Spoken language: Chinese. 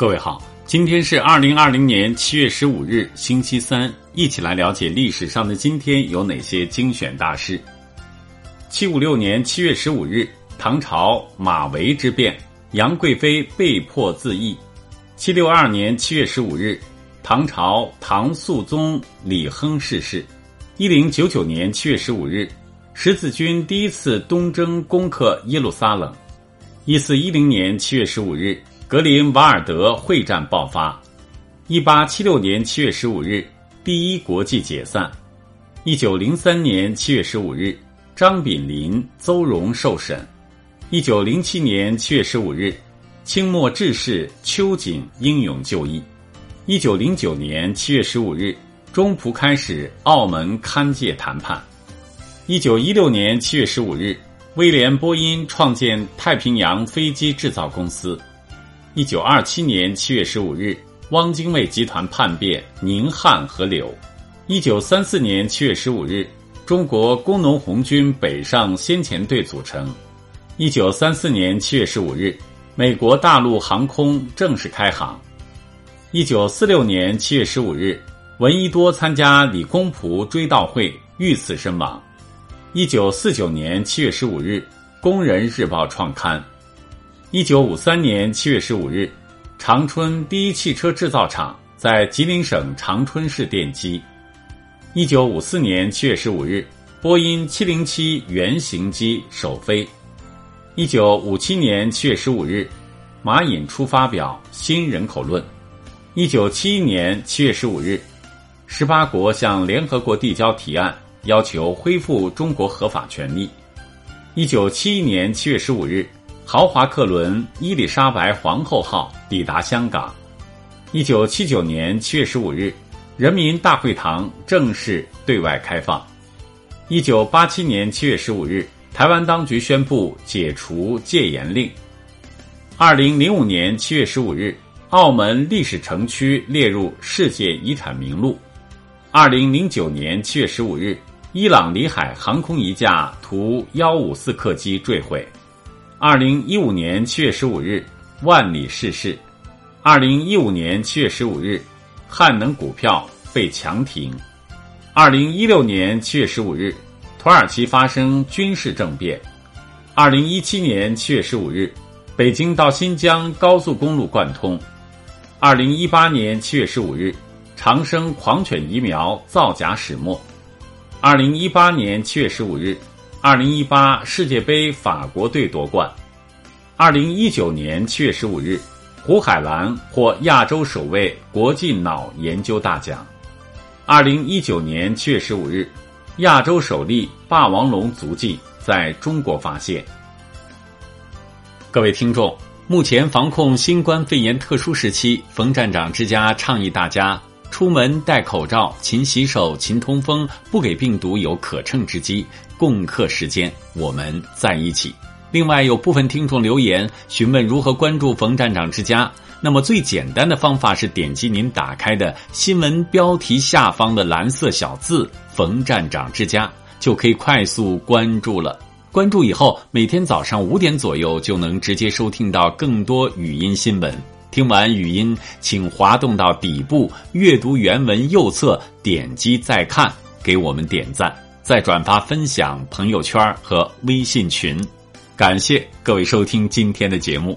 各位好，今天是二零二零年七月十五日，星期三，一起来了解历史上的今天有哪些精选大事。七五六年七月十五日，唐朝马嵬之变，杨贵妃被迫自缢。七六二年七月十五日，唐朝唐肃宗李亨逝世。一零九九年七月十五日，十字军第一次东征攻克耶路撒冷。一四一零年七月十五日。格林瓦尔德会战爆发，一八七六年七月十五日，第一国际解散。一九零三年七月十五日，张炳麟、邹容受审。一九零七年七月十五日，清末志士秋瑾英勇就义。一九零九年七月十五日，中葡开始澳门勘界谈判。一九一六年七月十五日，威廉波音创建太平洋飞机制造公司。一九二七年七月十五日，汪精卫集团叛变，宁汉合流。一九三四年七月十五日，中国工农红军北上先遣队组成。一九三四年七月十五日，美国大陆航空正式开航。一九四六年七月十五日，闻一多参加李公朴追悼会遇刺身亡。一九四九年七月十五日，《工人日报》创刊。一九五三年七月十五日，长春第一汽车制造厂在吉林省长春市奠基。一九五四年七月十五日，波音七零七原型机首飞。一九五七年七月十五日，马寅初发表《新人口论》。一九七一年七月十五日，十八国向联合国递交提案，要求恢复中国合法权利。一九七一年七月十五日。豪华客轮“伊丽莎白皇后号”抵达香港。一九七九年七月十五日，人民大会堂正式对外开放。一九八七年七月十五日，台湾当局宣布解除戒严令。二零零五年七月十五日，澳门历史城区列入世界遗产名录。二零零九年七月十五日，伊朗里海航空一架图幺五四客机坠毁。二零一五年七月十五日，万里逝世。二零一五年七月十五日，汉能股票被强停。二零一六年七月十五日，土耳其发生军事政变。二零一七年七月十五日，北京到新疆高速公路贯通。二零一八年七月十五日，长生狂犬疫苗造假始末。二零一八年七月十五日。二零一八世界杯法国队夺冠。二零一九年七月十五日，胡海岚获亚洲首位国际脑研究大奖。二零一九年七月十五日，亚洲首例霸王龙足迹在中国发现。各位听众，目前防控新冠肺炎特殊时期，冯站长之家倡议大家出门戴口罩、勤洗手、勤通风，不给病毒有可乘之机。共克时间，我们在一起。另外，有部分听众留言询问如何关注冯站长之家。那么，最简单的方法是点击您打开的新闻标题下方的蓝色小字“冯站长之家”，就可以快速关注了。关注以后，每天早上五点左右就能直接收听到更多语音新闻。听完语音，请滑动到底部阅读原文右侧，点击再看，给我们点赞。再转发分享朋友圈和微信群，感谢各位收听今天的节目。